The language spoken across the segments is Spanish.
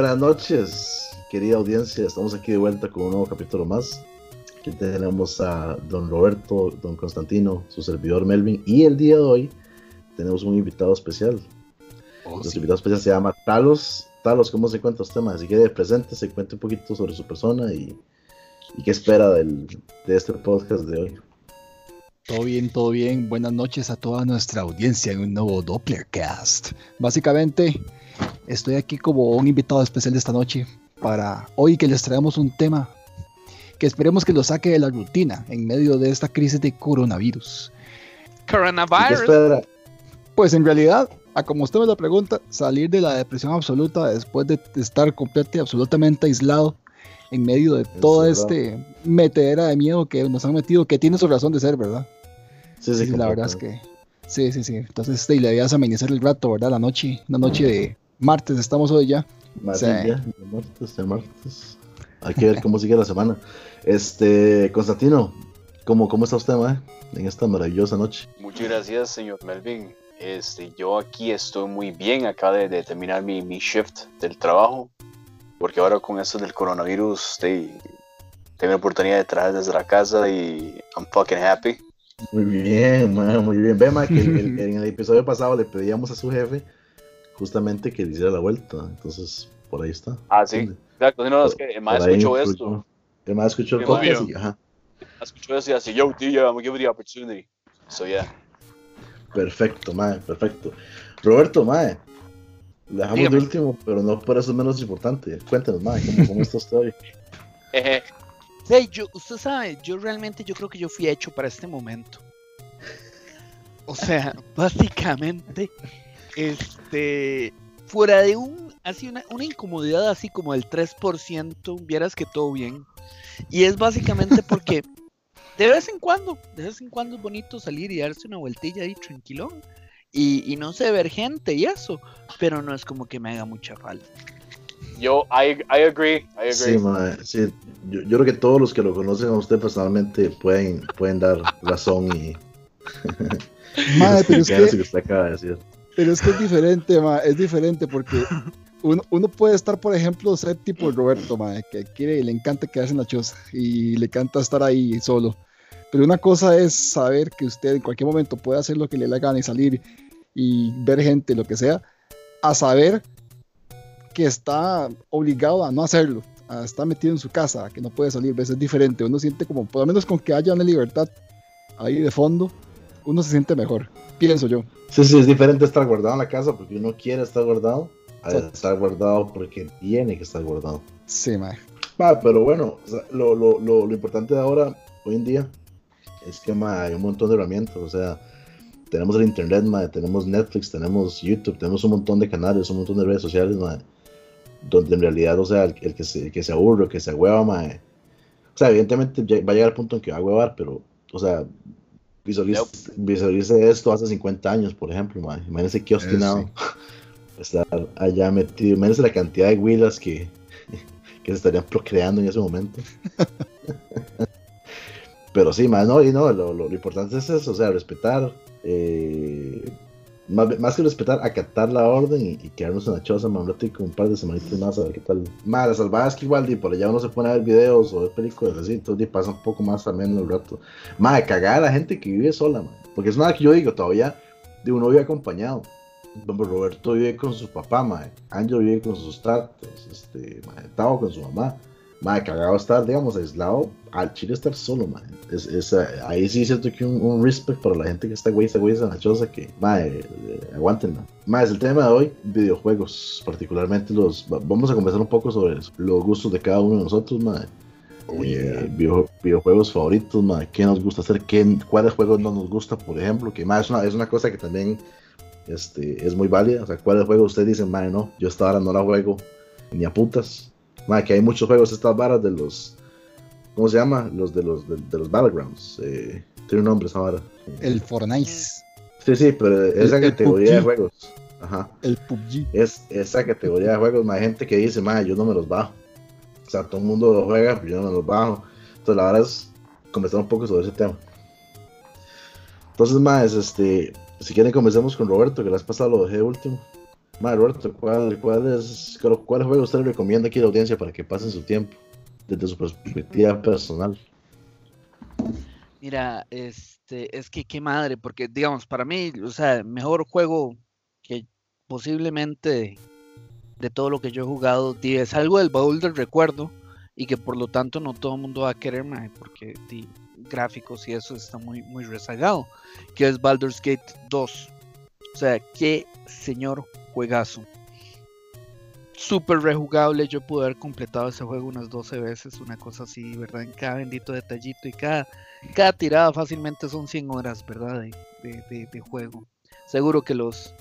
Buenas noches, querida audiencia. Estamos aquí de vuelta con un nuevo capítulo más. Aquí tenemos a don Roberto, don Constantino, su servidor Melvin. Y el día de hoy tenemos un invitado especial. Oh, Nuestro sí. invitado especial se llama Talos. Talos, ¿cómo se encuentra usted? más? Así que presente, se cuente un poquito sobre su persona y, y qué espera del, de este podcast de hoy. Todo bien, todo bien. Buenas noches a toda nuestra audiencia en un nuevo Dopplercast. Básicamente, estoy aquí como un invitado especial de esta noche para hoy que les traemos un tema que esperemos que lo saque de la rutina en medio de esta crisis de coronavirus. ¿Y qué Coronavirus. Pues en realidad, a como usted me lo pregunta, salir de la depresión absoluta después de estar completo y absolutamente aislado en medio de todo Encerrado. este metedera de miedo que nos han metido, que tiene su razón de ser, ¿verdad? Sí, Sí, la verdad es que. Sí, sí, sí. Entonces, este, y la idea es amenizar el rato, ¿verdad? La noche, una noche de martes, estamos hoy ya. Más Sí. ya, martes, martes. Hay que ver cómo sigue la semana. Este, Constantino, ¿cómo, cómo está usted, mae, en esta maravillosa noche? Muchas gracias, señor Melvin. Este, yo aquí estoy muy bien. Acabo de, de terminar mi, mi shift del trabajo. Porque ahora con esto del coronavirus, tengo la oportunidad de trabajar desde la casa y I'm fucking happy. Muy bien, mae, muy bien. Ve, mae, que el- el- en el episodio pasado le pedíamos a su jefe justamente que le hiciera la vuelta. Entonces, por ahí está. Ah, sí. Exacto, no, es que el ahí escuchó esto. El más escuchó el podcast y, ajá, Escuchó esto y así, yo, tío, I'm gonna give you the opportunity. So, yeah. perfecto, mae, perfecto. Roberto, mae, le dejamos Dígame. de último, pero no por eso es menos importante. Cuéntenos, mae, ¿cómo, cómo está usted hoy? Jeje. Sí, yo, usted sabe, yo realmente yo creo que yo fui hecho para este momento. O sea, básicamente, este, fuera de un, así una, una incomodidad así como del 3%, vieras que todo bien. Y es básicamente porque de vez en cuando, de vez en cuando es bonito salir y darse una vueltilla ahí tranquilón. Y, y no sé, ver gente y eso, pero no es como que me haga mucha falta. Yo, I, I agree, I agree. Sí, mae, sí. Yo, yo creo que todos los que lo conocen a usted personalmente pueden, pueden dar razón y Madre, pero es que usted acaba de decir. Pero es que es diferente, ma, es diferente porque uno, uno puede estar, por ejemplo, ser tipo Roberto, ma, que quiere le encanta quedarse en la choza y le encanta estar ahí solo. Pero una cosa es saber que usted en cualquier momento puede hacer lo que le dé la gana y salir y ver gente, lo que sea, a saber que está obligado a no hacerlo, a estar metido en su casa, a que no puede salir, ¿ves? es diferente. Uno siente como, por lo menos con que haya una libertad ahí de fondo, uno se siente mejor, pienso yo. Sí, sí, es diferente estar guardado en la casa porque uno quiere estar guardado a estar guardado porque tiene que estar guardado. Sí, ma. Ma, pero bueno, o sea, lo, lo, lo, lo importante de ahora, hoy en día, es que ma, hay un montón de herramientas. O sea, tenemos el internet, ma, tenemos Netflix, tenemos YouTube, tenemos un montón de canales, un montón de redes sociales, ma, donde en realidad, o sea, el, el que, se, el que se aburre, el que se hueva, ma, o sea, evidentemente va a llegar al punto en que va a huevar, pero, o sea, visualice, visualice esto hace 50 años, por ejemplo, ma. imagínense qué obstinado estar allá metido, imagínense la cantidad de huilas que, que se estarían procreando en ese momento. Pero sí, más no, y no, lo, lo- lo importante es eso, o sea, respetar, eh, más, más que respetar, acatar la orden y, y quedarnos en la choza, más un un par de semanitas más, a ver qué tal. Más, la salvada es que igual, di, por allá uno se pone a ver videos o ver películas así, entonces di, pasa un poco más también el rato. Más, cagar a la gente que vive sola, man, porque es nada que yo digo, todavía, de uno vive acompañado. Roberto vive con su papá, mae. Ángel vive con sus tatos, este, Tao con su mamá. Mae, cagado estar, digamos, aislado, al chile estar solo, mae. Es, es, eh, ahí sí siento que un, un respect para la gente que está güey, está güey, en la choza, que, mae, eh, aguántenla. Es el tema de hoy, videojuegos, particularmente los, va- vamos a conversar un poco sobre los gustos de cada uno de nosotros, mae. Oh, Eh, video- videojuegos favoritos, mae, qué nos gusta hacer, qué, cuáles juegos no nos gusta, por ejemplo, que más es una, es una cosa que también este, es muy válida. O sea, ¿cuáles juegos ustedes dicen, madre, no? Yo esta hora no la juego ni a putas. Madre, que hay muchos juegos, estas varas de los. ¿Cómo se llama? Los de los, de, de los Battlegrounds. Eh, tiene un nombre esa vara. El Fortnite, Sí, sí, pero esa el categoría de juegos. Ajá. el PUBG. Es esa categoría de juegos, más gente que dice, madre, yo no me los bajo. O sea, todo el mundo lo juega, pero yo no me los bajo. Entonces, la verdad es conversar un poco sobre ese tema. Entonces, más, este, si quieren, comencemos con Roberto, que la vez pasada lo dejé de último. Ma, Roberto, ¿cuál, cuál es, ¿cuál juego usted le recomienda aquí a la audiencia para que pasen su tiempo desde su perspectiva personal? Mira, este, es que qué madre, porque digamos, para mí, o sea, mejor juego que posiblemente de todo lo que yo he jugado, es algo del baúl del recuerdo y que por lo tanto no todo el mundo va a querer, porque gráficos y eso está muy, muy rezagado, que es Baldur's Gate 2. O sea, qué señor juegazo. Súper rejugable, yo pude haber completado ese juego unas 12 veces, una cosa así, ¿verdad? En cada bendito detallito y cada, cada tirada fácilmente son 100 horas, ¿verdad? De, de, juego. Seguro que los,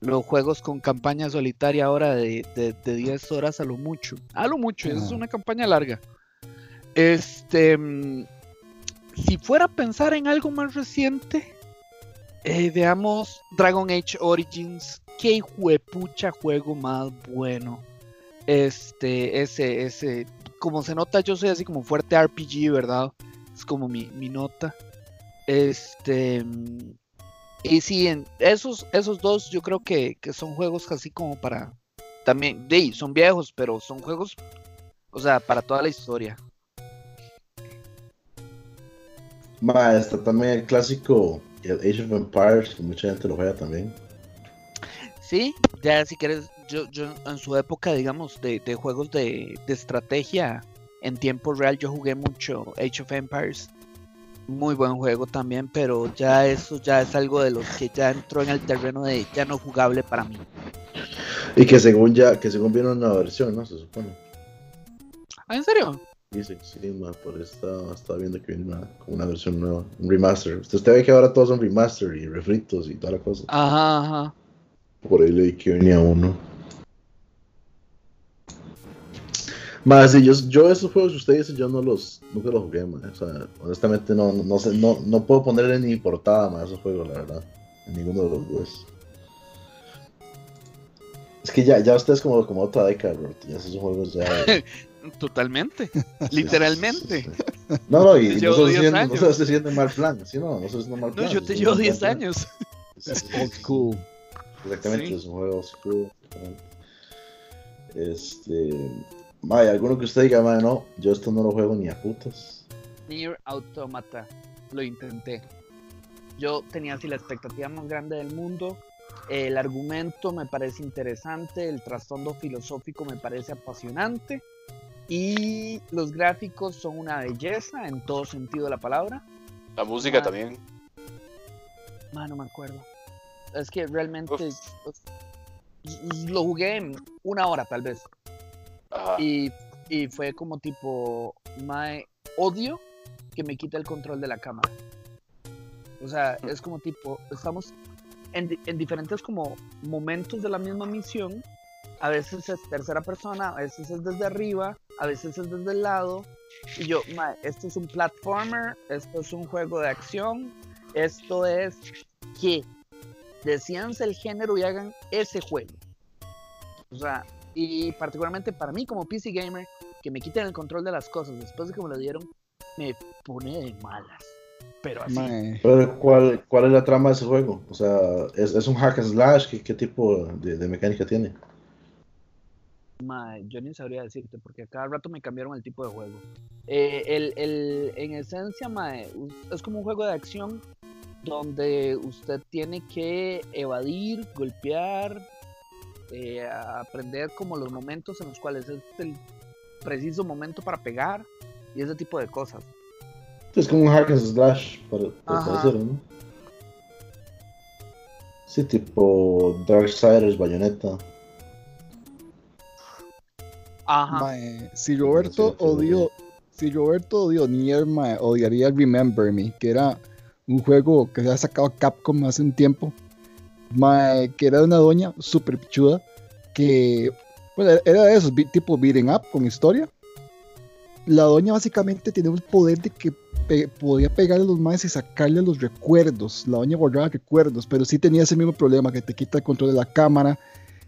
los juegos con campaña solitaria ahora de, de, 10 horas a lo mucho. A lo mucho, es una campaña larga. Este, mm, si fuera a pensar en algo más reciente, eh, veamos Dragon Age Origins. Qué huepucha juego más bueno. Este, ese, ese, como se nota, yo soy así como fuerte RPG, ¿verdad? Es como mi, nota. Este, y sí, en esos, esos dos yo creo que, son juegos así como para, también, de, son viejos, pero son juegos, o sea, para toda la historia. Ma, está también el clásico Age of Empires, que mucha gente lo juega también. Sí, ya si quieres, yo, yo en su época, digamos, de, juegos de, estrategia en tiempo real, yo jugué mucho Age of Empires. Muy buen juego también, pero ya eso ya es algo de los que ya entró en el terreno de ya no jugable para mí. Y que según ya, que según viene una versión, ¿no? Se supone. ¿Ah, en serio? Dice que sí, por eso estaba viendo que viene una, una versión nueva, un remaster. Usted, ve que ahora todos son remaster y refritos y toda la cosa. Ajá, ajá. Por ahí leí que venía uno. Más, sí, yo, yo esos juegos que usted dice, yo no los, nunca los jugué, man. O sea, honestamente no, no, sé, no, no puedo ponerle ni portada más a esos juegos, la verdad. En ninguno de los dos. Es que ya, ya usted es como, como otra década, bro. Ya esos juegos ya. Totalmente, literalmente. No, no, y no se siente mal plan, ¿sí no? No mal plan. No, yo te llevo 10 años. Es old school. Exactamente, es un juego old school. Este. Vaya, alguno que usted diga, no, yo esto no lo juego ni a putas. Nier Automata, lo intenté. Yo tenía así la expectativa más grande del mundo. El argumento me parece interesante, el trasfondo filosófico me parece apasionante y los gráficos son una belleza en todo sentido de la palabra. La música también. no me acuerdo. Es que realmente lo jugué en una hora tal vez. Y, y, fue como tipo, my odio que me quite el control de la cámara. O sea, es como tipo, estamos en, en diferentes como momentos de la misma misión a veces es tercera persona, a veces es desde arriba, a veces es desde el lado. Y yo, esto es un platformer, esto es un juego de acción, esto es que decíanse el género y hagan ese juego. O sea, y particularmente para mí como PC gamer, que me quiten el control de las cosas después de que me lo dieron, me pone de malas. Pero así. ¿cuál, ¿Cuál es la trama de ese juego? O sea, ¿es, es un hack and slash? ¿Qué, qué tipo de, de mecánica tiene? Yo ni sabría decirte, porque a cada rato me cambiaron el tipo de juego. Eh, el, el, en esencia, es como un juego de acción donde usted tiene que evadir, golpear, eh, aprender como los momentos en los cuales es el preciso momento para pegar y ese tipo de cosas. Es como un hack and slash, para, para ¿no? Sí, tipo Darksiders, Bayonetta. Si Roberto odió, si Roberto odió Nier, odiaría Remember Me, que era un juego que se ha sacado Capcom hace un tiempo, que era de una doña super pichuda, que era de esos tipo beating up con historia. La doña básicamente tenía el poder de que podía pegarle a los maes y sacarle los recuerdos. La doña borraba recuerdos, pero sí tenía ese mismo problema que te quita el control de la cámara,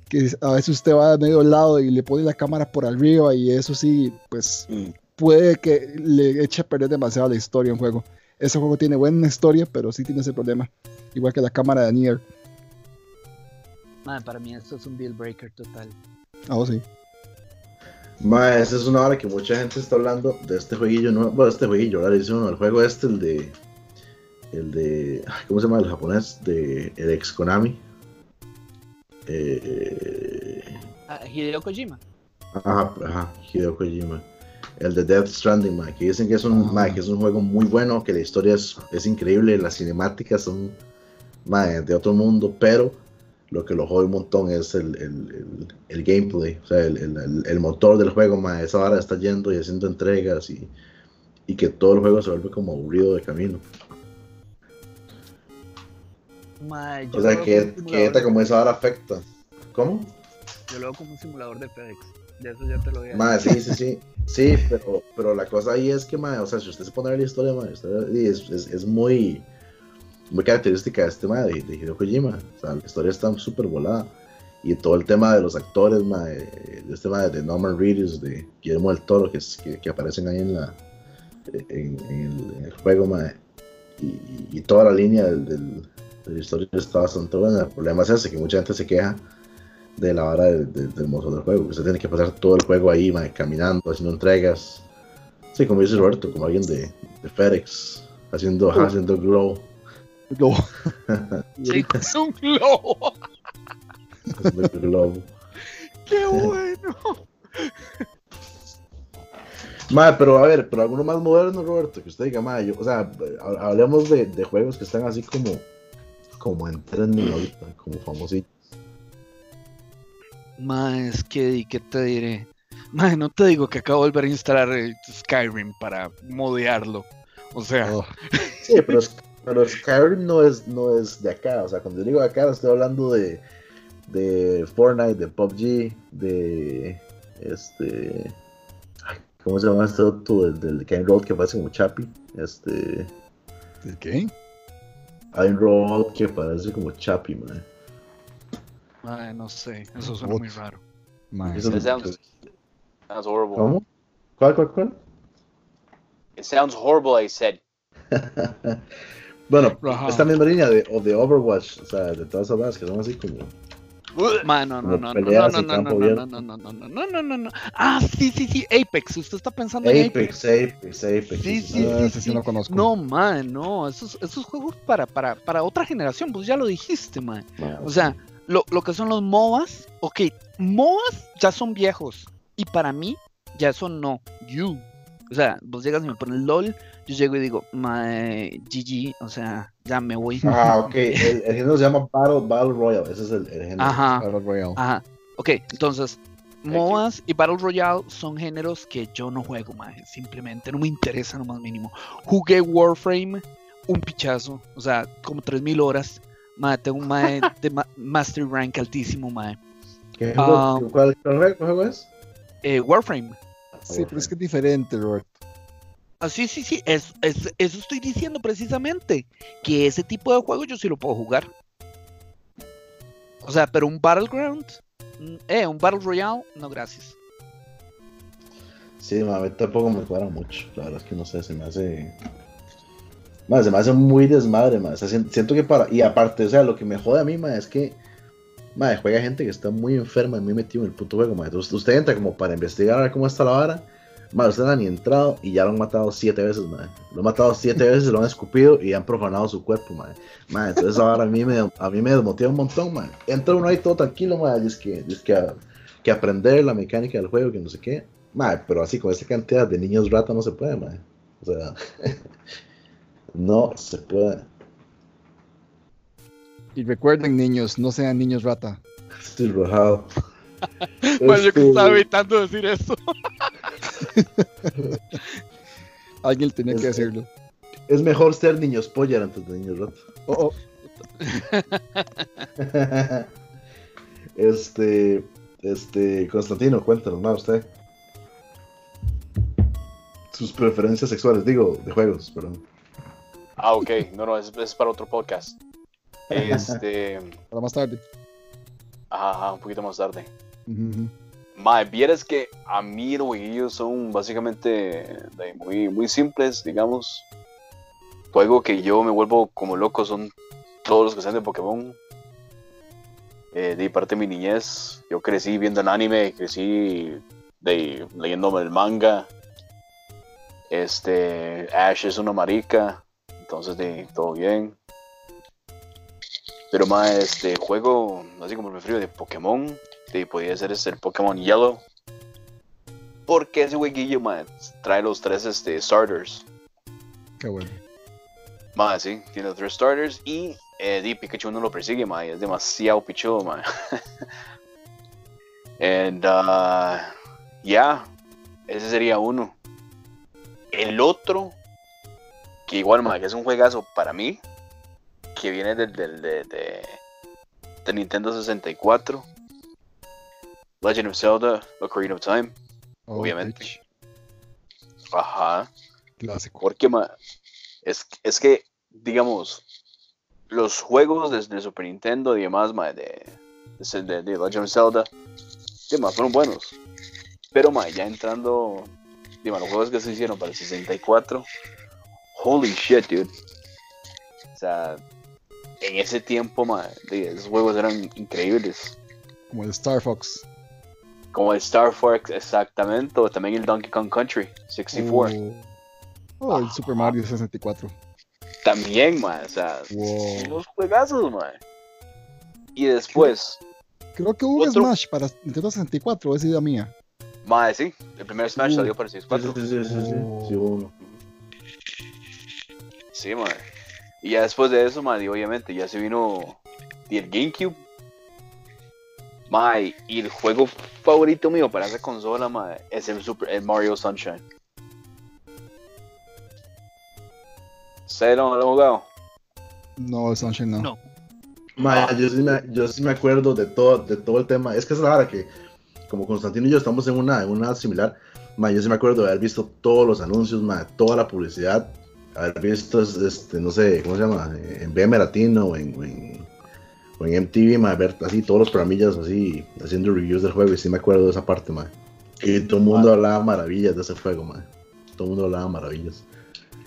que a veces usted va a medio lado y le pone la cámara por arriba y eso sí, pues mm. puede que le eche a perder demasiado la historia en juego. Ese juego tiene buena historia, pero sí tiene ese problema, igual que la cámara de Nier. Mae, para mí esto es un deal breaker total. Ah, oh, sí. Ma, esa es una hora que mucha gente está hablando de este jueguillo, no, bueno, este jueguillo, ahora dice uno, el juego este, el de, el de, ¿cómo se llama el japonés? De, el ex Konami. Eh, Ah, Hideo Kojima. ajá, ajá, Hideo Kojima. El de Death Stranding, ma, que dicen que es un, Ah. ma, que es un juego muy bueno, que la historia es, es increíble, las cinemáticas son ma, de otro mundo, pero lo que lo jode un montón es el, el, el, el gameplay, o sea, el, el, el- el motor del juego, ma, esa hora está yendo y haciendo entregas y, y que todo el juego se vuelve como aburrido de camino. Yo O sea, que, que de- como esa hora afecta. ¿Cómo? Yo lo veo como un simulador de FedEx. De eso ya te lo voy a Ma, sí, sí, sí. Sí, pero, pero la cosa ahí es que, ma, o sea, si usted se pone a ver la historia, ma, la historia es, es, es muy, muy característica de este ma, de, de Hideo Kojima. O sea, la historia está súper volada. Y todo el tema de los actores, ma, de, este ma, de Norman Reedus, de Guillermo del Toro, que, es- que, que aparecen ahí en, la, en, en el, en el juego, ma, y, y toda la línea del, del- de la historia está bastante buena. El problema es ese, que mucha gente se queja de la vara del, del, del motor del juego. que Usted tiene que pasar todo el juego ahí, mae, caminando, haciendo entregas. Sí, como dice Roberto, como alguien de, de FedEx, haciendo, ajá, haciendo glow. Sí, es un globo. haciendo glow. ¡Qué bueno! Mae, pero a ver, pero alguno más moderno, Roberto, que usted diga, mae, yo, o sea, ha- hablemos de, de juegos que están así como, como en trending ahorita, como famositos. Mae, es que, ¿qué te diré? Mae, no te digo que acabo de volver a instalar Skyrim para modearlo. O sea, Oh, Sí, pero, pero Skyrim no es, no es de acá. O sea, cuando yo digo acá, estoy hablando de, de Fortnite, de PUBG, de este. ay, ¿Cómo se llama este otro? Del, un robot que parece como Chappy. Este. ¿de qué? Hay un robot que parece como Chappy, man. mae, no sé, eso suena muy raro. Mae, Eso sounds, sounds horrible. ¿Cómo? ¿Cuál, cuál, cuál? It sounds horrible, I said. bueno, Ajá. esta misma línea de, o de Overwatch, o sea, de todas esas cosas que son así como. Mae, no, no, no, no, no, no, no, no, no, no, no, no, no, no, no, no. Ah, sí, sí, sí, Apex. Usted está pensando en Apex. Apex, Apex, Apex. Sí, sí, Ah, sí, sí sí. no conozco. No, man, no. Esos, esos juegos para, para, para otra generación, pues ya lo dijiste, man. Man, O sea, lo, lo que son los MOBAs, ok, MOBAs ya son viejos. Y para mí, ya eso no. You. O sea, vos llegas y me pones LOL, yo llego y digo, mae, GG, o sea, ya me voy. Ah, ok. El, el género se llama Battle, Battle Royale. Ese es el, el género. Ajá. Battle Royale. Ajá. Ok, entonces, MOBAs y Battle Royale son géneros que yo no juego, mae. Simplemente no me interesa lo más mínimo. Jugué Warframe, un pichazo, o sea, como 3000 horas. Mae, tengo un mae de ma- Master Rank altísimo, mae. ¿Qué juego, Ah. ¿cuál, cuál juego es? Eh, Warframe. Sí, pero es que es diferente, Robert. Ah, sí, sí, sí, es, es- eso estoy diciendo precisamente. Que ese tipo de juego yo sí lo puedo jugar. O sea, pero un Battleground, mm, eh, un Battle Royale, no gracias. Sí, ma, a mí tampoco me cuadra mucho. La verdad es que no sé, se me hace. Ma, se me hace muy desmadre, ma. O sea, sien- siento que para. Y aparte, o sea, lo que me jode a mí, ma, es que. Ma, juega gente que está muy enferma y muy metido en el puto juego, ma. Entonces usted entra como para investigar a ver cómo está la vara. Ma, usted no ha ni entrado y ya lo han matado siete veces, ma. Lo han matado siete veces, lo han escupido y han profanado su cuerpo, ma. Ma, entonces ahora a mí me, a mí me desmotiva un montón, ma. Entra uno ahí todo tranquilo, ma. Y es que, es que, a- que aprender la mecánica del juego, que no sé qué. Ma, pero así con esa cantidad de niños rata no se puede, ma. O sea, no se puede. Y recuerden, niños, no sean niños rata. Estoy rojado. Bueno, yo que Este, estaba evitando decir eso. Alguien tenía que Este- decirlo. Es mejor ser niños poller antes de niños rata. Oh, oh. este, este, Constantino, cuéntanos más usted. Sus preferencias sexuales, digo, de juegos, perdón. Ah, ok. No, no, es, es para otro podcast. Este. Para más tarde. Ajá, un poquito más tarde. Ujú. Mae, vieras que a mí los jueguillos son básicamente muy, muy simples, digamos. Juego que yo me vuelvo como loco son todos los que sean de Pokémon. eh, de parte de mi niñez. Yo crecí viendo el anime, crecí de, leyéndome el manga. Este, Ash es una marica, entonces de todo bien. Pero más este juego, así como frío de Pokémon, de, podría ser este, el Pokémon Yellow. Porque ese jueguillo, man, trae los tres este, starters. Qué bueno. Más, sí, tiene los tres starters y eh, di, Pikachu no lo persigue, man, es demasiado pichudo, man. And, uh, ya, ese sería uno. El otro, que igual, man, que es un juegazo para mí, que viene del, del de, de, de Nintendo 64. Legend of Zelda, Ocarina of Time, Oh, obviamente. bitch. Ajá. Clásico. Porque es, es que, digamos, los juegos desde Super Nintendo y demás ma, de, de, de- de Legend of Zelda, demás fueron buenos. Pero ma, ya entrando, digamos, los juegos que se hicieron para el 64, holy shit, dude. O sea, en ese tiempo, ma, esos juegos eran increíbles. Como el Star Fox. Como el Star Fox, exactamente, o también el Donkey Kong Country 64. Oh, Oh, el Super Mario 64. También, ma, o sea, Wow. unos juegazos, man. Y después, Creo que hubo un Otro- Smash para Nintendo 64, es idea mía. mae, sí, el primer Smash Uh, salió para Sí, 64. sí, sí, sí, sí, Oh. sí, uno. Sí, man. Y ya después de eso, man, y obviamente ya se vino y el GameCube. Mae, y el juego favorito mío para esa consola, mae, es el, Super, el Mario Sunshine. ¿Ustedes lo lo han jugado? No, el Sunshine no. No. Ma, yo, sí me, yo sí me acuerdo de todo, de todo el tema. Es que es la hora que, como Constantino y yo estamos en una, en una similar, ma, yo sí me acuerdo de haber visto todos los anuncios, ma, toda la publicidad, haber visto, este, no sé, ¿cómo se llama? En BM Latino o en, en, o en MTV, ma, ver así todos los programillas así, haciendo reviews del juego, y sí me acuerdo de esa parte, ma. Y todo el mundo hablaba maravillas de ese juego, ma. Todo el mundo hablaba maravillas.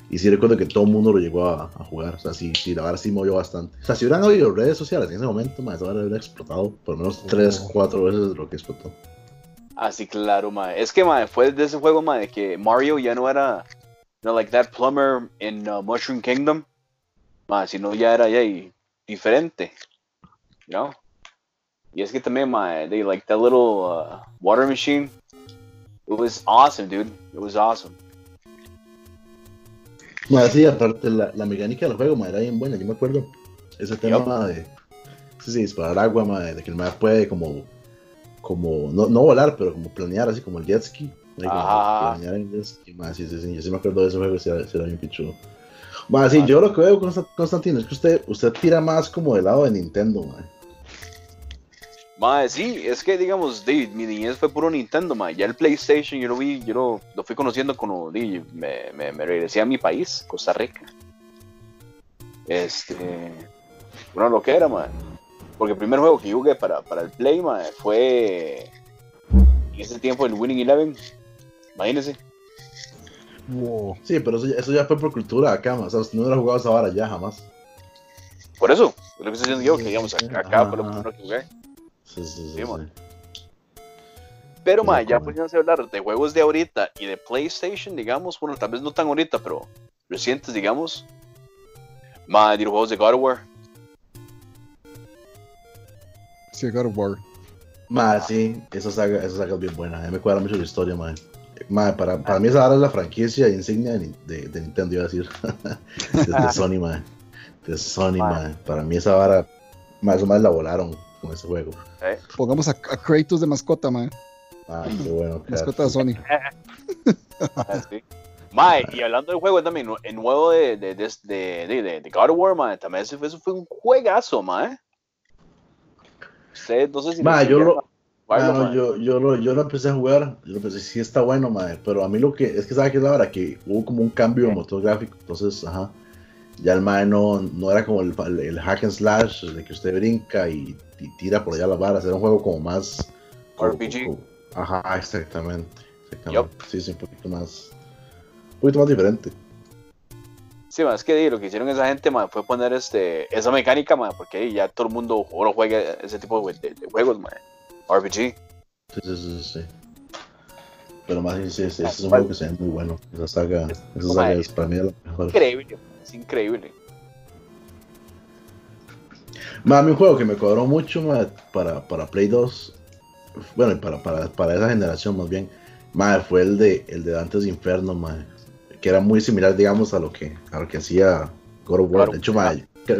Y sí recuerdo que todo el mundo lo llegó a, a jugar. O sea, sí, sí, la verdad sí movió bastante. O sea, si hubieran habido redes sociales en ese momento, más eso habría explotado por lo menos 3, 4 veces lo que explotó. Así claro, mae. Es que, mae, fue de ese juego, mae, que Mario ya no era, no, like that plumber in uh, Mushroom Kingdom, mae, sino ya era ya y- diferente, you know? Y es que también, mae, they like that little uh, water machine. It was awesome, dude. It was awesome. Más sí, aparte la, la mecánica del juego, ma, era bien buena. Yo me acuerdo ese tema ma, de sí, sí, disparar agua, ma, de que el ma puede como, como no, no volar, pero como planear así como el jet ski. Ma, sí, sí, sí, yo sí me acuerdo de ese juego, sí era bien pichudo. Ma, sí, yo lo que veo, Consta- Constantino, es que usted, usted tira más como del lado de Nintendo, ma. Mae, sí, es que, digamos, di, mi niñez fue puro Nintendo, mae. Ya el PlayStation yo lo vi, yo lo, lo fui conociendo cuando me, me, me regresé a mi país, Costa Rica. Este. Bueno, lo que era, mae. Porque el primer juego que jugué para, para el Play, mae, fue. En ese tiempo el Winning Eleven. Imagínense. Wow. Sí, pero eso ya, eso ya fue por cultura acá, ma. O sea, no hubiera jugado esa vara ya jamás. Por eso, es lo que estoy diciendo yo, que digamos, acá, acá fue lo primero que jugué. Sí, sí, sí. Sí, sí. ma. Pero, ma, ya poniéndose a hablar de juegos de ahorita y de PlayStation, digamos, bueno, tal vez no tan ahorita, pero recientes, digamos. Ma, de los juegos de God of War. Sí, God of War. Ma, sí, esa saga, esa saga es bien buena. Me cuadra mucho la historia, ma. Ma, para, para mí esa ahora es la franquicia insignia de, de, de Nintendo, iba a decir. de, de Sony, ma. De Sony, Ma. ma. Para mí esa vara, ma, eso más la volaron con ese juego. ¿eh? Pongamos a, a Kratos de mascota, man. Ah, qué bueno. Mascota de Sony. Así. Ma, y hablando del juego también, el nuevo de, de, de, de, de- de- de God of War, ma, también ese fue, eso fue un juegazo, ma. Usted, no sé si Ma, yo lo- no, yo, yo, lo, yo lo empecé a jugar, yo lo empecé, sí está bueno, madre, pero a mí lo que, es que sabe que es la hora que hubo como un cambio motográfico, entonces, ajá, ya el mae no, no era como el, el, el hack and slash, de que usted brinca y, y tira por allá las varas, era un juego como más... como- RPG. como- ajá, exactamente, exactamente, sí, sí, un poquito más, un poquito más diferente. Sí, más que di, lo que hicieron esa gente, man, fue poner este, esa mecánica, man, porque ya todo el mundo ahora juega ese tipo de, de- de juegos, man. RPG. Sí, sí, sí, sí. Pero más sí, sí, sí, ese es un juego que se ve muy bueno. Esa saga, esa saga es para mí la mejor. Increíble, es increíble. Ma, a mí un juego que me cuadró mucho ma, para, para Play 2, bueno, y para, para, para esa generación más bien, ma, fue el de, el de Dantes Inferno, ma, que era muy similar, digamos, a lo que, a lo que hacía God of War. Claro. De hecho,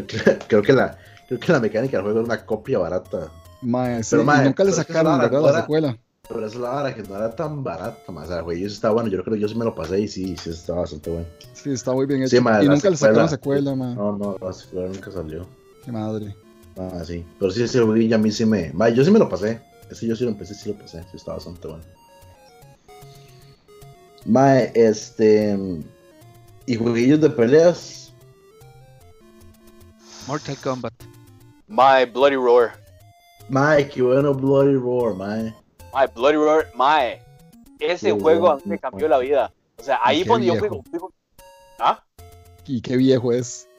creo- creo que la, creo que la mecánica del juego era una copia barata, Mae, sí, Pero, mae, nunca le sacaron, ¿verdad? vara- La secuela. pero esa es la vara que no era tan barata, ma, o sea, el juego está bueno, yo creo que yo sí me lo pasé y sí, sí estaba bastante bueno. Sí, está muy bien hecho. Sí, mae, y la nunca le sacaron secuela. secuela, mae. No, no, la secuela nunca salió. Qué madre. Ah, sí. Pero sí, ese jueguillo a mí sí me. Ma, yo sí me lo pasé. Ese yo sí lo empecé, sí lo pasé. Sí, estaba bastante bueno. Mae, este. Y jueguillos de peleas. Mortal Kombat. My Bloody Roar. Mae, qué bueno Bloody Roar, mae. My Bloody Roar, my. Ese Qué juego a mí bueno. me cambió la vida. O sea, ahí donde yo fui. ¿Ah? Y qué viejo es.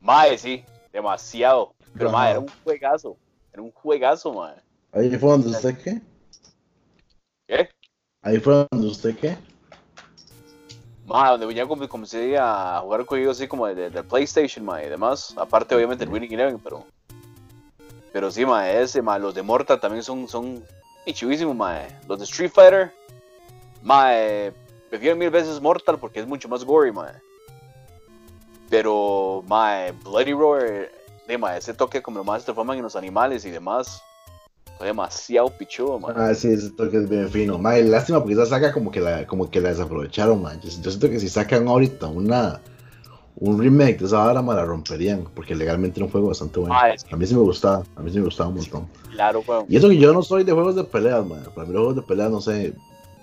Mae, sí, demasiado. Pero, mae, era un juegazo. Era un juegazo, mae. Ahí fue donde usted qué. ¿Qué? Ahí fue donde usted qué. Mae, donde ya com- comencé a jugar con ellos así como de, de- de PlayStation, mae, y demás. Aparte, obviamente, el Winning Eleven, pero. Pero sí, mae, ese, mae, los de Mortal también son, son chivísimos, mae. Los de Street Fighter, mae, prefiero mil veces Mortal porque es mucho más gory, mae. Pero, mae, Bloody Roar, de, mae, ese toque como más se transforman en los animales y demás. Fue demasiado pichudo, mae. Ah, sí, ese toque es bien fino. Mae, lástima porque esa saga como que la, como que la desaprovecharon, man. Yo, yo siento que si sacan ahorita una. Un remake de esa vara, me la romperían. Porque legalmente era un juego bastante bueno. Ah, es que- A mí sí me gustaba. A mí sí me gustaba un montón. Claro, weón. Y eso que yo no soy de juegos de peleas, man. Para mí los juegos de peleas, no sé,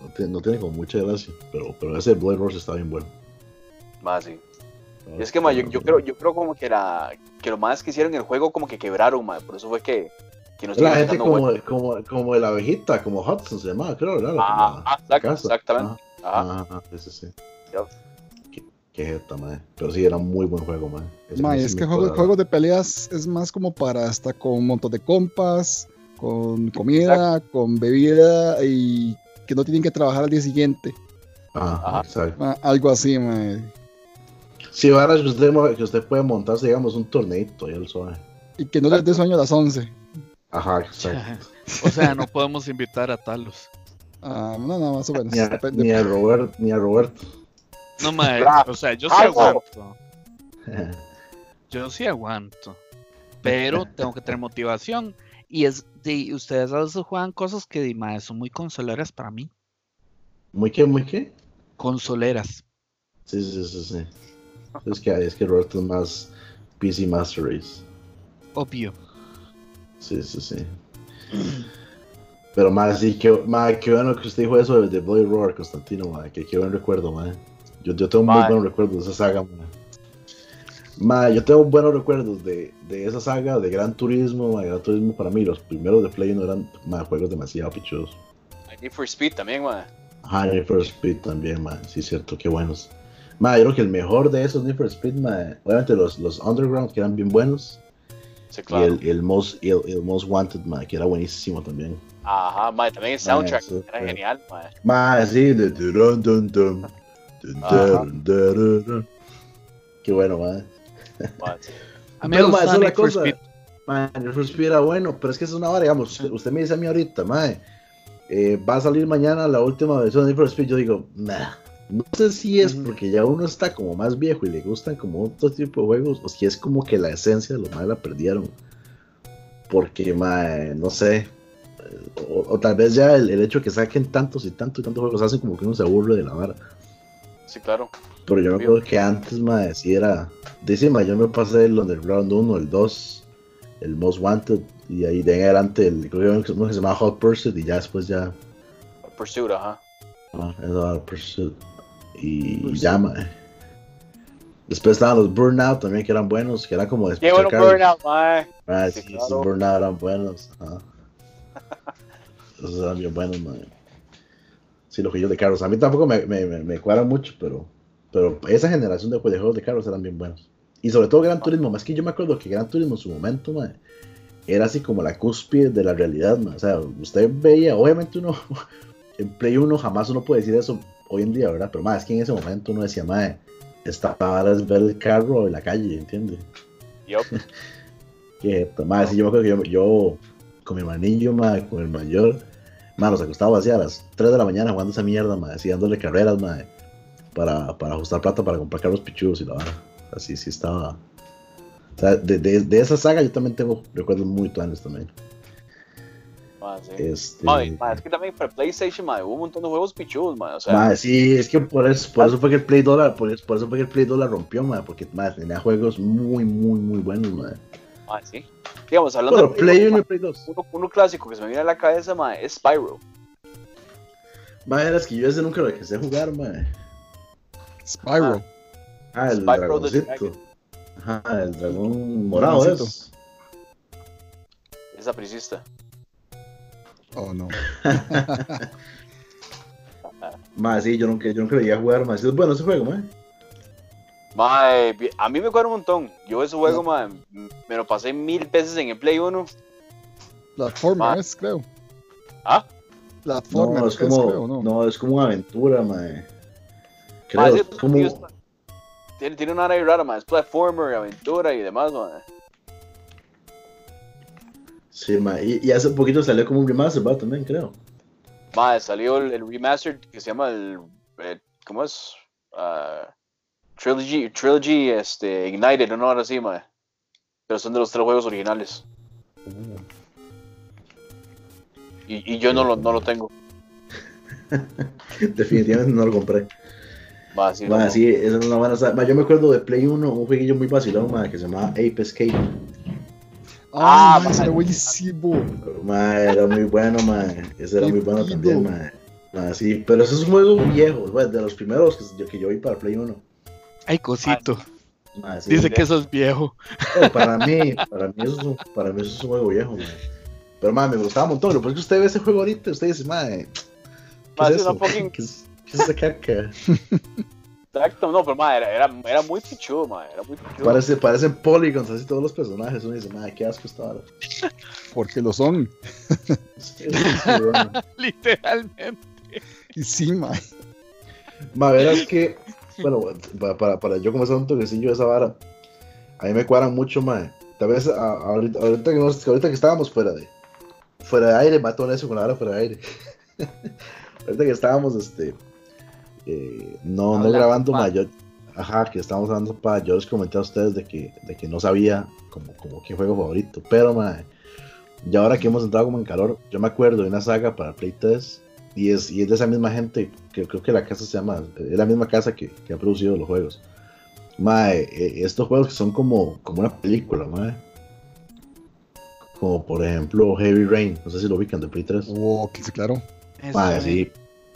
no, tiene- no tiene como mucha gracia. Pero, pero ese Blood Roar está bien bueno. Más sí. Y es que, ma, yo, yo creo, yo creo como que la, que lo más que hicieron en el juego como que quebraron, ma, por eso fue que, no la gente como, vueltas. como, como la abejita, como Hudson se llamaba, creo, ¿verdad? Ah, la- ah, la exact- exactamente. Ajá. Ajá, ajá, ese sí. Yup. Qué, qué jeta, man. Pero sí, era un muy buen juego, sí es me que juego- juegos de peleas es más como para estar con un montón de compas, con comida, con bebida y que no tienen que trabajar al día siguiente. Ajá, Ajá. exacto. Ma, algo así, mae. Sí, ahora que usted, que usted puede montarse, digamos, un torneito ahí al suave. Y que no les dé sueño a las 11. Ajá, exacto. o sea, no podemos invitar a Talos. Ah, no, no, más o menos. Ni a, ni a Robert, ni a Roberto. No, mae, Bra- o sea, yo sí aguanto. Yo sí aguanto. Pero tengo que tener motivación. Y es de ustedes a veces juegan cosas que di, mae, son muy consoleras para mí. ¿Muy qué, muy qué? Consoleras. Sí, sí, sí, sí. Es que, es que Roberto es más PC Master Race. Obvio. Sí, sí, sí. Pero más sí, que, más qué bueno que usted dijo eso de, de Bloody Roar, Constantino, ma, que qué buen recuerdo, man. Yo, yo tengo muy buenos recuerdos de esa saga, man. Ma, yo tengo buenos recuerdos de, de esa saga, de Gran Turismo, ma, Gran Turismo para mí, los primeros de Play no eran ma, juegos demasiado pichudos. Need for Speed también, ma. Ajá, Need for Speed también, ma, sí, cierto, qué buenos. Ma, yo creo que el mejor de esos Need for Speed, ma, obviamente los, los Underground, que eran bien buenos, Sí, y claro. el, el, most, el, el Most Wanted, ma, que era buenísimo también. Ajá, ma, también el soundtrack eso era genial, ma. Ma, sí, de dun, dun, dun, Qué bueno, ma. ma, sí. A mí me gusta esa es la Need for cosa. Speed. Ma, Need for Speed era bueno, pero es que es una hora, digamos, usted, me dice a mí ahorita, ma, eh, va a salir mañana la última versión de Need for Speed, yo digo, nah, no sé si es porque ya uno está como más viejo y le gustan como otro tipo de juegos, o si es como que la esencia de los más la perdieron. Porque, ma, no sé, o, o tal vez ya el, el hecho de que saquen tantos y tantos y tantos juegos hacen como que uno se aburre de la vara. Sí, claro. Pero yo me acuerdo que antes, mae, sí era. Dice, mae, yo me pasé el Underground 1, el 2, el Most Wanted, y ahí de ahí en adelante, el, creo que uno que se llama Hot Pursuit, y ya después ya. Pursuit, ajá. Ah, eso era Pursuit. Y Pursuit. ya, mae. Después estaban los Burnout también, que eran buenos, que eran como de Qué bueno. Burnout, ma. Ah, Sí, sí, claro. esos Burnout eran buenos. ajá. Esos eran bien buenos, mae. Sí, los juegos de carros. A mí tampoco me, me, me, me cuadran mucho, pero. Pero esa generación de, juegos de carros eran bien buenos. Y sobre todo Gran Turismo, más que yo me acuerdo que Gran Turismo en su momento, mae, era así como la cúspide de la realidad, mae. O sea, usted veía, obviamente uno, en Play 1 jamás uno puede decir eso hoy en día, ¿verdad? Pero más es que en ese momento uno decía, mae, esta para es ver el carro en la calle, ¿entiendes? Yup. Que, más sí, yo me acuerdo que yo, yo con mi hermanillo, mae, con el mayor, mae, nos acostaba así a las 3 de la mañana jugando esa mierda, mae, así dándole carreras, mae, para, para ajustar plata para comprar carros pichudos y la vara. Así sí estaba. O sea, de, de, de esa saga yo también tengo recuerdos muy tuanes también. Ma, sí. Este, Ma, ma, es que también para PlayStation, ma, hubo un montón de juegos pichudos, ma, o sea, sí, es que por eso, por eso fue que el Play 2 la, por, eso- por eso fue que el Play 2 la rompió, porque tenía juegos muy, muy, muy buenos, ma, sí. Digamos, hablando Bueno, de Play 1 ma, y Play 2. uno, uno clásico que se me viene a la cabeza, ma, es Spyro. Mae, era es que yo ese nunca lo a jugar, mae. Spyro. Ah, el Spyro dragoncito. Ajá, el dragón morado es. Es apricista. Oh, no. Más sí, yo nunca, yo nunca llegué a jugar más. Es bueno ese juego, mae. A mí me cuadra un montón. Yo ese juego, ma, m- me lo pasé mil veces en el Play 1. Platformer Ah. es, creo. ¿Ah? Platformer No, es, es como, creo, ¿no? no, es como una aventura, mae. Creo, Ma, sí, es como, está- tiene, tiene una área rara, ma, es platformer, aventura y demás, ma. sí, mae. Y, y hace poquito salió como un remaster, va, también, creo. Ma, salió el, el remastered que se llama el, ¿cómo es? Ah, Trilogy, Trilogy, este, Ignited, no, ahora sí, ma. Pero son de los tres juegos originales. Y, y yo no lo, no lo tengo. Definitivamente no lo compré. Ma, sí, Mae, no. sí, esa es una buena yo me acuerdo de Play 1, un jueguillo muy vacilón, mae, que se llamaba Ape Escape. Ah, ese mae. era buenísimo. Mae, era muy bueno, mae. Ese era muy bueno pido. también, mae. Mae, sí, pero ese es un juego viejo, bueno, de los primeros que, que yo vi para Play 1. Ay, cosito. Mae, sí. Dice que eso es viejo. Para mí, para mí eso es un, para mí eso es un juego viejo, mae. Pero mae, me gustaba un montón. Lo que pasa es que usted ve ese juego ahorita, usted dice, mae, ¿qué Ma, es eso? fucking- ¿Qué es, qué es esa caca? Exacto, no, pero ma, era, era, era muy pichudo, ma, era muy pichudo. Parece, parecen polygons así todos los personajes. Uno dice, mae, qué asco esta hora. Porque lo son. Sí. Literalmente. Y sí, mae. Ma, verás que, bueno, para, para, para yo comenzar un toquecillo de esa vara, a mí me cuadran mucho, mae. Tal vez a- ahorita, ahorita, que, nos- ahorita que estábamos fuera de, fuera de aire, mato eso con la vara fuera de aire. ahorita que estábamos, este, eh, no, no grabando, pa. ma, yo, ajá, que estábamos hablando, para yo les comenté a ustedes de que, de que no sabía como, como qué juego favorito, pero, mae, y ahora que hemos entrado como en calor, yo me acuerdo de una saga para Play 3 y es, y es de esa misma gente, que creo que la casa se llama, es la misma casa que, que ha producido los juegos. Mae, eh, estos juegos que son como, como una película, mae. Como por ejemplo Heavy Rain, no sé si lo ubican de Play 3. Oh, que sí, claro. Mae, sí.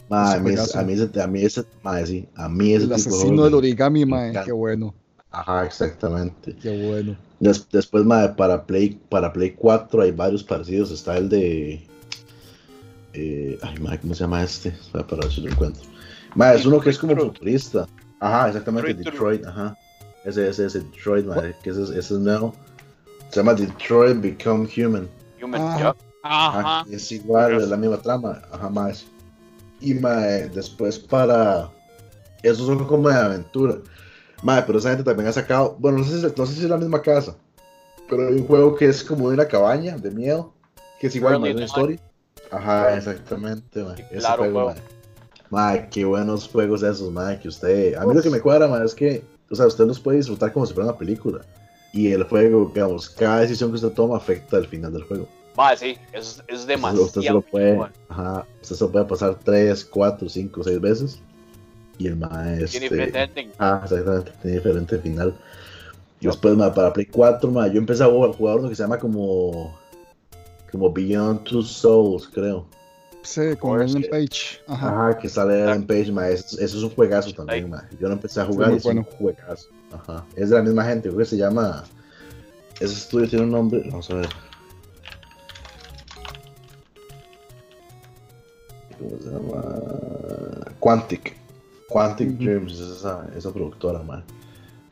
Mae, a mí, a mí ese, a mí ese, mae, sí, a mí ese El tipo de asesino juegos del origami, mae. Qué bueno. Ajá, exactamente. Qué bueno. Des- después, mae, para Play, para Play 4 hay varios parecidos. Está el de. Eh, ay, mae, ¿cómo se llama este? Espera, para ver si lo encuentro. Mae, es uno que es como Detroit. futurista. Ajá, exactamente, Detroit. Detroit, ajá. Ese, ese, ese Detroit, mae, que ese, es- ese es nuevo. Se llama Detroit Become Human. Human, Ah. ya. Ajá, Ajá. es igual, es la misma trama, ajá, más. Y mae, después para. Esos son como de aventura. Mae, pero esa gente también ha sacado. Bueno, no sé, si, no sé si es la misma casa. Pero hay un juego que es como de una cabaña de miedo. Que es igual, mae, una Night. Ajá, exactamente. Ese Claro, juego, mae. Mae, qué buenos juegos esos, mae. Que usted. A mí lo que me cuadra, mae, es que. O sea, usted los puede disfrutar como si fuera una película. Y el juego, digamos, cada decisión que usted toma afecta el final del juego. Ma, sí, eso es, es demasiado. Usted se lo puede, ma. ajá, usted se lo puede pasar 3, 4, 5, 6 veces. Y el mae, Tiene diferente este, ending. ah, exactamente, tiene diferente final. Y después, mae, para Play 4, mae, yo empecé a jugar uno que se llama como, como Beyond Two Souls, creo. Sí, con Ellen sí. Page. Ajá. Ajá, que sale en Page, mae, eso, eso es un juegazo también, mae. Yo lo empecé a jugar muy y es un juegazo. Ajá, es de la misma gente, creo que se llama, ese estudio tiene un nombre, vamos a ver. ¿Cómo se llama? Quantic. Quantic. Dreams es esa, esa productora, man.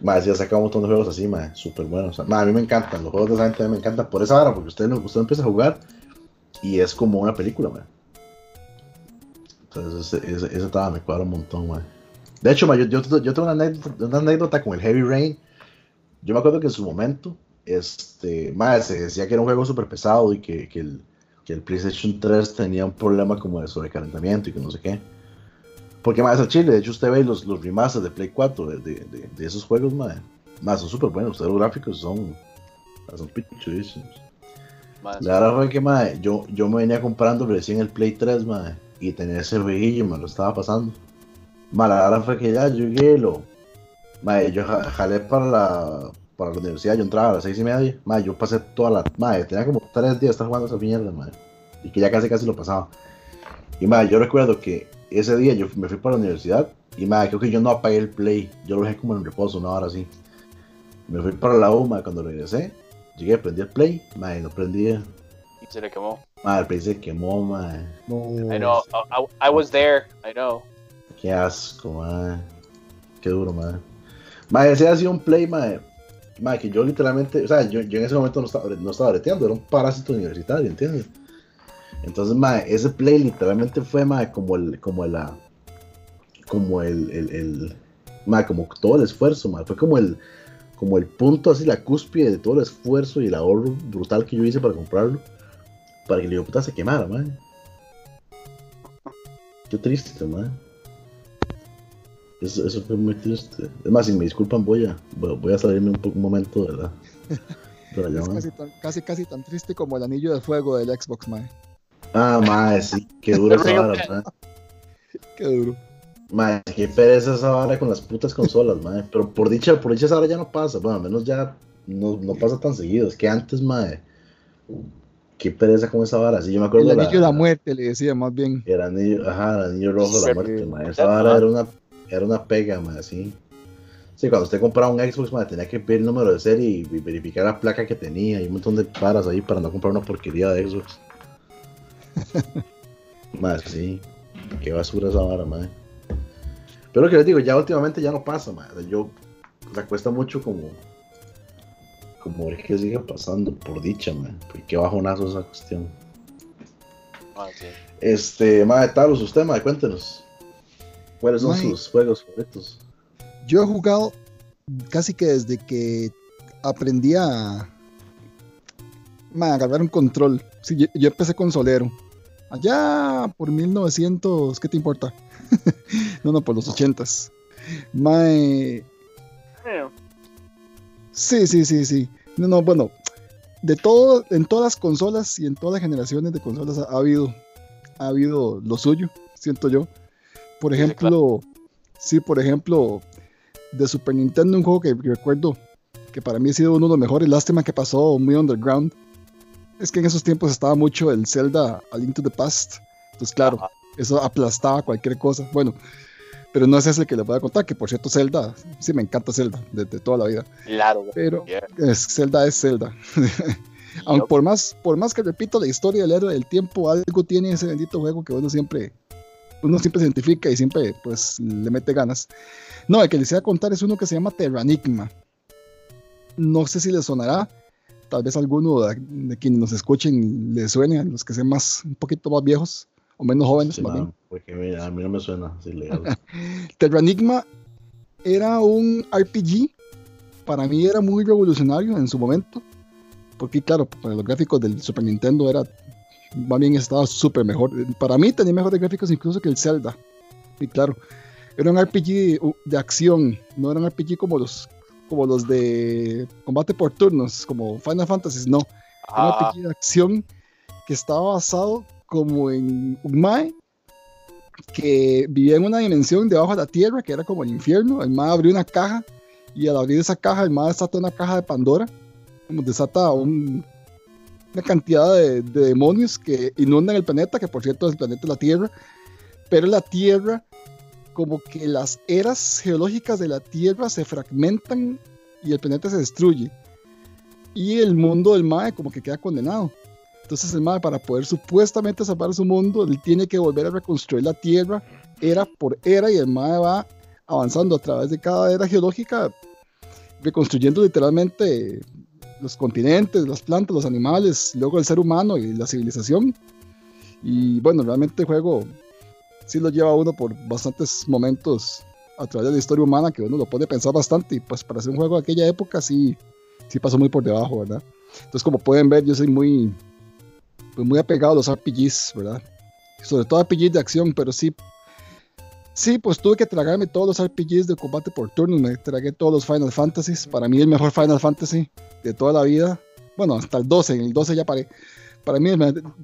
Más, ya saca un montón de juegos así, man, súper buenos. Ma, a mí me encantan, los juegos de esa gente me encantan por esa hora, porque usted, usted empieza a jugar y es como una película, man. Entonces, ese estaba, me cuadra un montón, man. De hecho, yo, yo, yo tengo una anécdota, con el Heavy Rain. Yo me acuerdo que en su momento, este, ma, se decía que era un juego súper pesado y que, que el, que el PlayStation 3 tenía un problema como de sobrecalentamiento y que no sé qué. Porque más al chile, de hecho usted ve los, los remasters de Play 4 de, de, de, de esos juegos, más, más son súper buenos. Ustedes los gráficos son, son pichudísimos. Más. La verdad fue que ma, yo, yo me venía comprando recién el Play 3 ma, y tenía ese jueguillo, me lo estaba pasando. Ma, la verdad fue que ya llegué, lo, ma, yo ja- jalé para la, para la universidad, yo entraba a las 6 y media, ma, yo pasé toda la, ma, tenía como 3 días estar jugando esa mierda, y que ya casi casi lo pasaba. Y ma, yo recuerdo que ese día yo me fui para la universidad y ma, creo que yo no apagué el play, yo lo dejé como en reposo, una hora así. Me fui para la U, ma, cuando regresé, llegué, prendí el play, ma, y no prendía. Y se le quemó. Ma, el play se quemó, ma, I know. I, I- I was there. I know. qué asco, ma, qué duro, ma. Ma, ese ha sido un play, ma, ma, que yo literalmente, o sea, yo, yo en ese momento no estaba, no estaba breteando, era un parásito universitario, ¿entiendes? Entonces, ma, ese play literalmente fue, ma, como el, como la, como el, el, el, ma, como todo el esfuerzo, ma, fue como el, como el punto así, la cúspide de todo el esfuerzo y el ahorro brutal que yo hice para comprarlo, para que el puta se quemara, ma. Qué triste, ma. Eso, eso fue muy triste. Es más, si me disculpan, voy a, voy a salirme un, poco, un momento de la, de la Es llamada. casi tan, casi, casi tan triste como el anillo de fuego del Xbox, mae. Ah, ma, sí, qué duro esa vara, ma. Qué duro. Ma, qué pereza esa vara con las putas consolas, ma. Pero por dicha, por dicha esa vara ya no pasa. Bueno, al menos ya no, no pasa tan seguido. Es que antes, ma, qué pereza con esa vara. Sí, yo me acuerdo El anillo de la muerte, le decía más bien. El anillo, ajá, el anillo rojo de la muerte, ma. Esa vara era una, era una pega, ma, sí. Sí, cuando usted compraba un Xbox, ma, tenía que ver el número de serie y, y verificar la placa que tenía y un montón de paras ahí para no comprar una porquería de Xbox. ma, sí. Qué basura esa vara, ma. Pero lo que les digo, ya últimamente ya no pasa, ma. O sea, Yo, o sea, cuesta mucho como, como ver que siga pasando, por dicha, ma. Porque qué bajonazo esa cuestión. Ah, sí. Este, madre Talos, usted, madre, cuéntenos. ¿Cuáles son sus juegos favoritos? Yo he jugado casi que desde que aprendí a, a agarrar un control. Sí, yo, yo empecé con Solero. Allá por 1900, ¿qué te importa? no, no, por los 80s. Mae, Sí, sí, sí, sí. No, no, bueno, de todo, en todas las consolas y en todas las generaciones de consolas ha, ha habido, ha habido lo suyo, siento yo. Por ejemplo, sí, por ejemplo, de Super Nintendo, un juego que recuerdo que para mí ha sido uno de los mejores, lástima que pasó muy underground. Es que en esos tiempos estaba mucho el Zelda A Link to the Past. Entonces, claro, Ajá. eso aplastaba cualquier cosa. Bueno, pero no es ese el que les voy a contar, que por cierto, Zelda, sí me encanta Zelda, desde toda la vida. Claro. Pero Yeah. es, Zelda es Zelda. Aunque por más, por más que repito la historia del héroe del tiempo, algo tiene ese bendito juego que uno siempre, uno siempre se identifica y siempre pues le mete ganas. No, el que les iba a contar es uno que se llama Terranigma. No sé si les sonará, tal vez alguno de, de quienes nos escuchen les suene, a los que sean más, un poquito más viejos o menos jóvenes. Sí, más bien. ma, porque mira, a mí no me suena así legal. Terranigma era un RPG. Para mí era muy revolucionario en su momento. Porque, claro, para los gráficos del Super Nintendo era. Más bien estaba súper mejor. Para mí tenía mejores gráficos incluso que el Zelda. Y claro, era un RPG de acción. No era un RPG como los, como los de combate por turnos, como Final Fantasy. No, era un Ah, de acción que estaba basado como en un Mae que vivía en una dimensión debajo de la tierra que era como el infierno. El Mae abrió una caja y al abrir esa caja, el Mae desata una caja de Pandora, como desata un- una cantidad de, de demonios que inundan el planeta, que por cierto el planeta es la Tierra, pero la Tierra, como que las eras geológicas de la Tierra se fragmentan y el planeta se destruye. Y el mundo del Mae como que queda condenado. Entonces el Mae para poder supuestamente salvar su mundo, él tiene que volver a reconstruir la Tierra era por era y el Mae va avanzando a través de cada era geológica, reconstruyendo literalmente los continentes, las plantas, los animales, luego el ser humano y la civilización. Y bueno, realmente el juego sí lo lleva a uno por bastantes momentos a través de la historia humana que uno lo puede pensar bastante y pues para hacer un juego de aquella época sí, sí pasó muy por debajo, ¿verdad? Entonces como pueden ver yo soy muy, pues, muy apegado a los RPGs, ¿verdad? Sobre todo RPGs de acción, pero sí, sí, pues tuve que tragarme todos los RPGs de combate por turnos, me tragué todos los Final Fantasies, para mí el mejor Final Fantasy de toda la vida, bueno, hasta el 12, en el 12 ya paré. Para mí,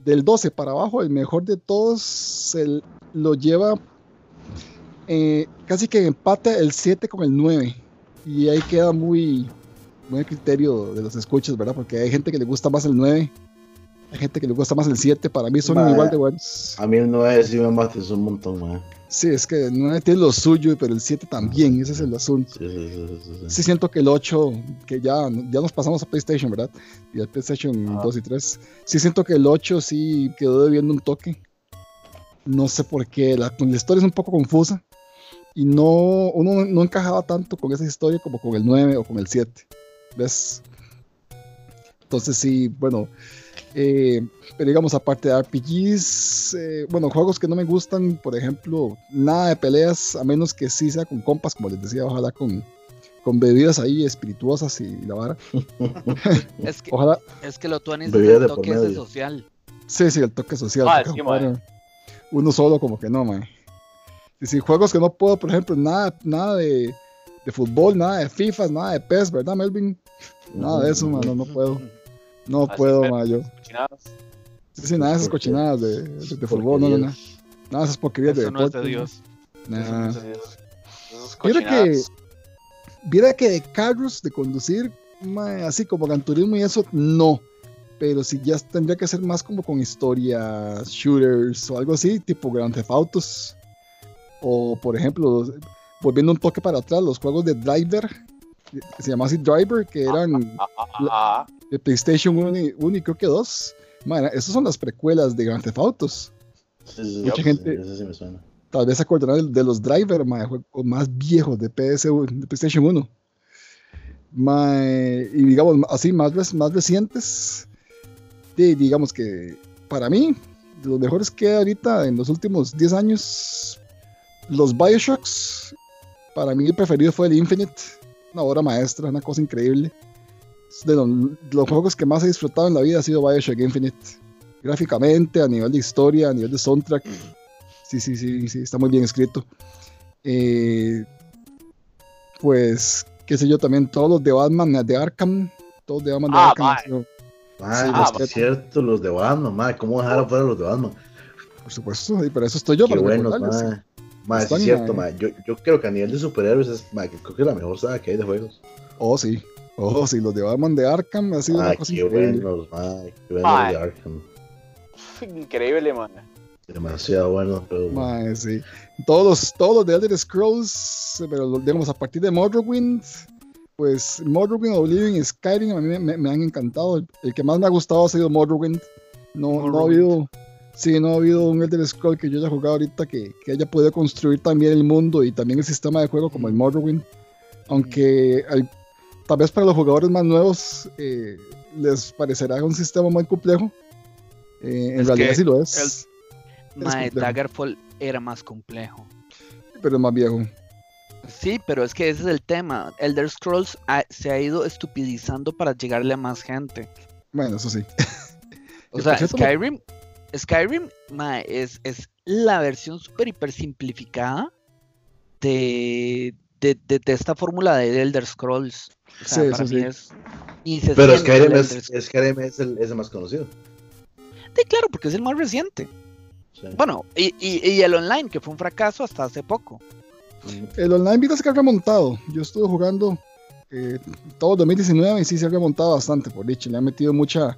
del 12 para abajo, el mejor de todos el, lo lleva eh, casi que empate el 7 con el 9. Y ahí queda muy, muy a criterio de los escuchas, ¿verdad? Porque hay gente que le gusta más el 9. Hay gente que le gusta más el 7. Para mí son igual de buenos. A mí el 9 sí me mata un montón, man. Sí, es que el 9 tiene lo suyo, pero el 7 también. Ese es el asunto. Sí, sí, sí, sí, siento que el 8, que ya, ya nos pasamos a PlayStation, ¿verdad? Y al PlayStation 2 y 3. Sí siento que el 8 sí quedó debiendo un toque. No sé por qué. La, la historia es un poco confusa y no, uno no encajaba tanto con esa historia como con el 9 o con el 7. ¿Ves? Entonces sí, bueno, eh, pero digamos, aparte de RPGs, eh, bueno, juegos que no me gustan, por ejemplo, nada de peleas, a menos que sí sea con compas, como les decía, ojalá con, con bebidas ahí espirituosas y la vara. es, que, ojalá. es que lo tuanes el toque social. Sí, sí, el toque social. Ah, uno solo como que no, man. Y si juegos que no puedo, por ejemplo, nada, nada de, de fútbol, nada de FIFA, nada de PES, ¿verdad, Melvin? Nada de eso, mano, no puedo. No puedo, man, yo. Sí, sí, nada de esas cochinadas de, de, fútbol, no, no, nada. Nada de esas porquerías de deporte. No es de Dios. Nada. Mira que, mira que de carros, de conducir, así como Gran Turismo y eso, no. Pero si ya tendría que ser más como con historias, shooters o algo así, tipo Grand Theft Autos o, por ejemplo, volviendo un toque para atrás, los juegos de Driver, que se llama así Driver, que eran de PlayStation 1 y, creo que 2. esas son las precuelas de Grand Theft Autos. Mucha gente. Tal vez se acordarán de, los Driver, juegos más viejos de, PS, de PlayStation 1. y digamos, así, más, más recientes. digamos que para mí, los mejores que ahorita en los últimos 10 años los Bioshocks, para mí el preferido fue el Infinite, una obra maestra, una cosa increíble. De los, juegos que más he disfrutado en la vida ha sido Bioshock Infinite. Gráficamente, a nivel de historia, a nivel de soundtrack. Sí, sí, sí, sí, está muy bien escrito. Eh, pues, qué sé yo, también todos los de Batman, de Arkham, todos de Batman de ah, Arkham. Ah, es cierto, los de Batman, madre, ¿cómo dejar afuera los de Batman? Por supuesto, y para eso estoy yo, Qué para bueno, más es cierto, ma. Yo, yo, creo que a nivel de superhéroes es, creo que es la mejor saga que hay de juegos. Oh, sí. Oh, sí, los de Batman de Arkham ha sido una cosa qué buenos, ma, qué buenos de Arkham. Increíble, man. Demasiado bueno, pero... Sí. Todos los, todos los de Elder Scrolls, pero digamos, a partir de Morrowind, pues Morrowind, Oblivion y Skyrim a mí me, me, han encantado. El, el, que más me ha gustado ha sido Morrowind. No, Morrowind. no ha habido Sí, no ha habido un Elder Scroll que yo haya jugado ahorita que, que, haya podido construir también el mundo y también el sistema de juego como el Morrowind. Aunque tal vez para los jugadores más nuevos eh, les parecerá un sistema muy complejo. Eh, en realidad sí lo es. El, Daggerfall era más complejo. Pero es más viejo. Sí, pero es que ese es el tema. Elder Scrolls se ha ido estupidizando para llegarle a más gente. Bueno, eso sí. o sea, Skyrim, Skyrim es, es, la versión súper hiper simplificada de, de, de, esta fórmula de Elder Scrolls. sí, para sí. Es, Pero Skyrim es, Skyrim es, el, es, el, más conocido. Sí, claro, porque es el más reciente. Bueno, y, y, y, el online, que fue un fracaso hasta hace poco. El online viste que ha remontado. Yo estuve jugando eh, todo 2019 y sí se ha remontado bastante, por dicho. Le ha metido mucha,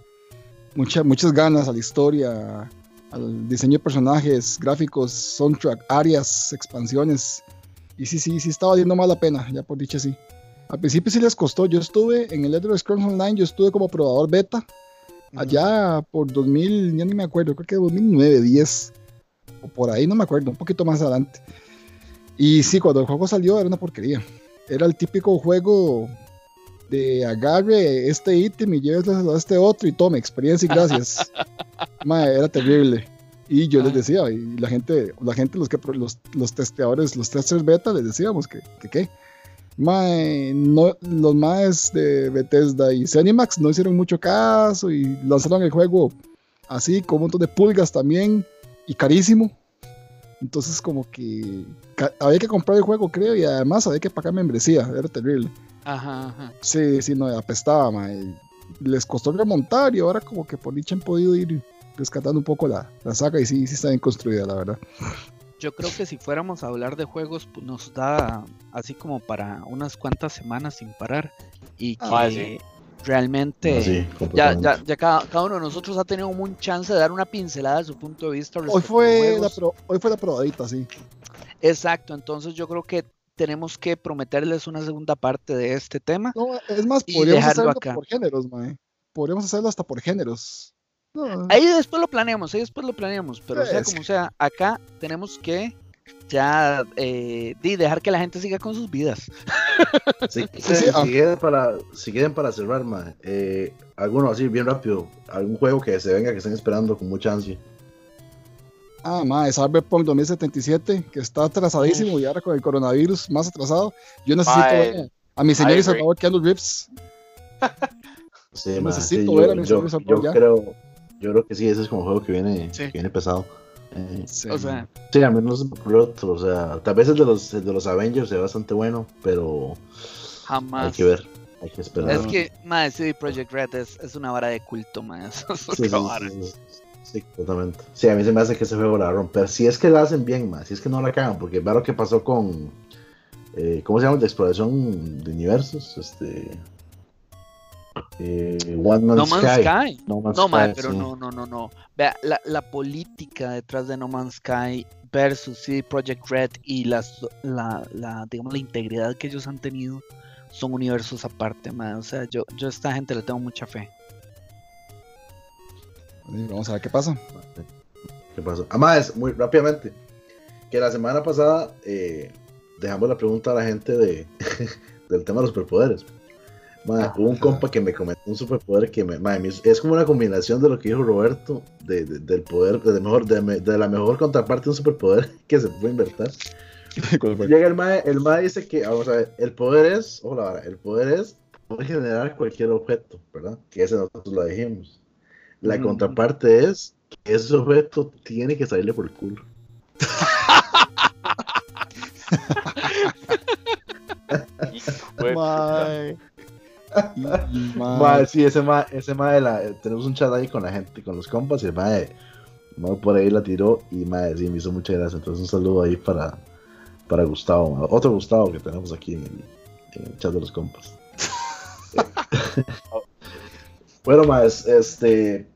muchas ganas a la historia, al diseño de personajes, gráficos, soundtrack, áreas, expansiones. Y sí, sí, sí está valiendo más la pena, ya por dicho así. Al principio sí les costó. Yo estuve en el Elder Scrolls Online, yo estuve como probador beta. Allá por 2000, ya ni me acuerdo, creo que 2009, 10. O por ahí, no me acuerdo, un poquito más adelante. Y sí, cuando el juego salió era una porquería. Era el típico juego de agarre este ítem y lléveselo a este otro y tome experiencia y gracias. Mae, era terrible. Y yo les decía, y la gente, la gente los que los, los testeadores, los testers beta, les decíamos que, que qué. Mae, no, los maes de Bethesda y Zenimax no hicieron mucho caso y lanzaron el juego así, con un montón de pulgas también y carísimo. Entonces, como que había que comprar el juego, creo, y además había que pagar membresía, era terrible. Ajá, ajá. Sí, sí, no, apestaba, mae. Les costó remontar y ahora, como que por dicha han podido ir rescatando un poco la, la saga y sí, sí está bien construida, la verdad. Yo creo que si fuéramos a hablar de juegos, pues nos da así como para unas cuantas semanas sin parar y que Ah, sí. realmente Ah, sí, ya, ya, ya cada, cada uno de nosotros ha tenido un chance de dar una pincelada de su punto de vista. Hoy fue, la pro- hoy fue la probadita, sí. Exacto, entonces yo creo que tenemos que prometerles una segunda parte de este tema. No, es más, podríamos hacerlo acá. por géneros, mae. Podríamos hacerlo hasta por géneros. No, Ahí después lo planeamos, ahí después lo planeamos, pero sea Es como sea, acá tenemos que ya eh, dejar que la gente siga con sus vidas. Sí, Sí, sí, si, ah. quieren para, si quieren para cerrar, ma, eh, alguno así bien rápido, algún juego que se venga que estén esperando con mucha ansia. Ah, mae, Cyberpunk 2077, que está atrasadísimo y ahora con el coronavirus más atrasado. Yo necesito ver a mi señor y salvador Keanu Reeves. Sí, Yo ma, necesito sí, ver yo, a mi yo- señor yo ya. creo, yo creo que sí, ese es como un juego que viene, Sí. que viene pesado. Eh, Sí, O sea, sí, a mí no se me ocurrió otro, o sea, tal vez el de los, el de los Avengers sea bastante bueno, pero jamás. hay que ver, hay que esperar. Es que, madre, CD Projekt Red es, es una vara de culto, madre. Es Sí, sí, vara. sí, sí, sí, totalmente. Sí, a mí se me hace que ese juego la va a romper. Si es que la hacen bien, más, si es que no la cagan, porque ve lo que pasó con. eh, ¿Cómo se llama? De exploración de universos. Este. Eh, One Man's No Man's Sky. Sky. No Man's No, madre, Sky, pero sí. no, no, no, no. Vea, la, la política detrás de No Man's Sky versus CD Projekt Red y las, la, la, digamos, la integridad que ellos han tenido son universos aparte, madre. O sea, yo, yo a esta gente le tengo mucha fe. Vamos a ver qué pasa. ¿Qué pasó? Además, muy rápidamente, que la semana pasada eh, dejamos la pregunta a la gente de, del tema de los superpoderes. Mae, Ah, hubo un compa que me comentó un superpoder que me, hizo- es como una combinación de lo que dijo Roberto, de, de- del poder, de, mejor, de, la mejor contraparte de un superpoder que se puede inventar. ¿Cuál fue? Llega el mae, el mae dice que, vamos a ver, el poder es, ojo la vara, el poder es poder generar cualquier objeto, ¿verdad? Que ese nosotros lo dijimos. La Ujú. contraparte es que ese objeto tiene que salirle por el culo. De-. Mae, sí, ese mae, ese mae la- eh, tenemos un chat ahí con la gente, con los compas, y el mae, mae por ahí la tiró y mae, sí, me hizo mucha gracia. Entonces un saludo ahí para, para Gustavo, otro Gustavo que tenemos aquí en el, en el chat de los compas. bueno, más, este,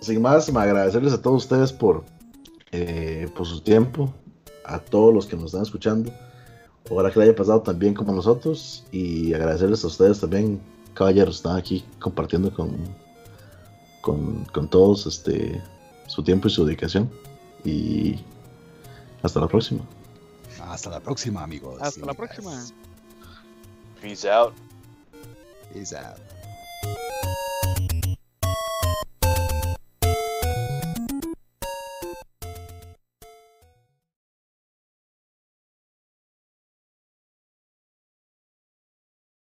sin más, me agradecerles a todos ustedes por, eh, por su tiempo, a todos los que nos están escuchando. Ojalá que le haya pasado tan bien como a nosotros y agradecerles a ustedes también, caballeros, están aquí compartiendo con, con, con todos este, su tiempo y su dedicación. Y hasta la próxima. Hasta la próxima, amigos. Hasta la próxima. Peace out. Peace out.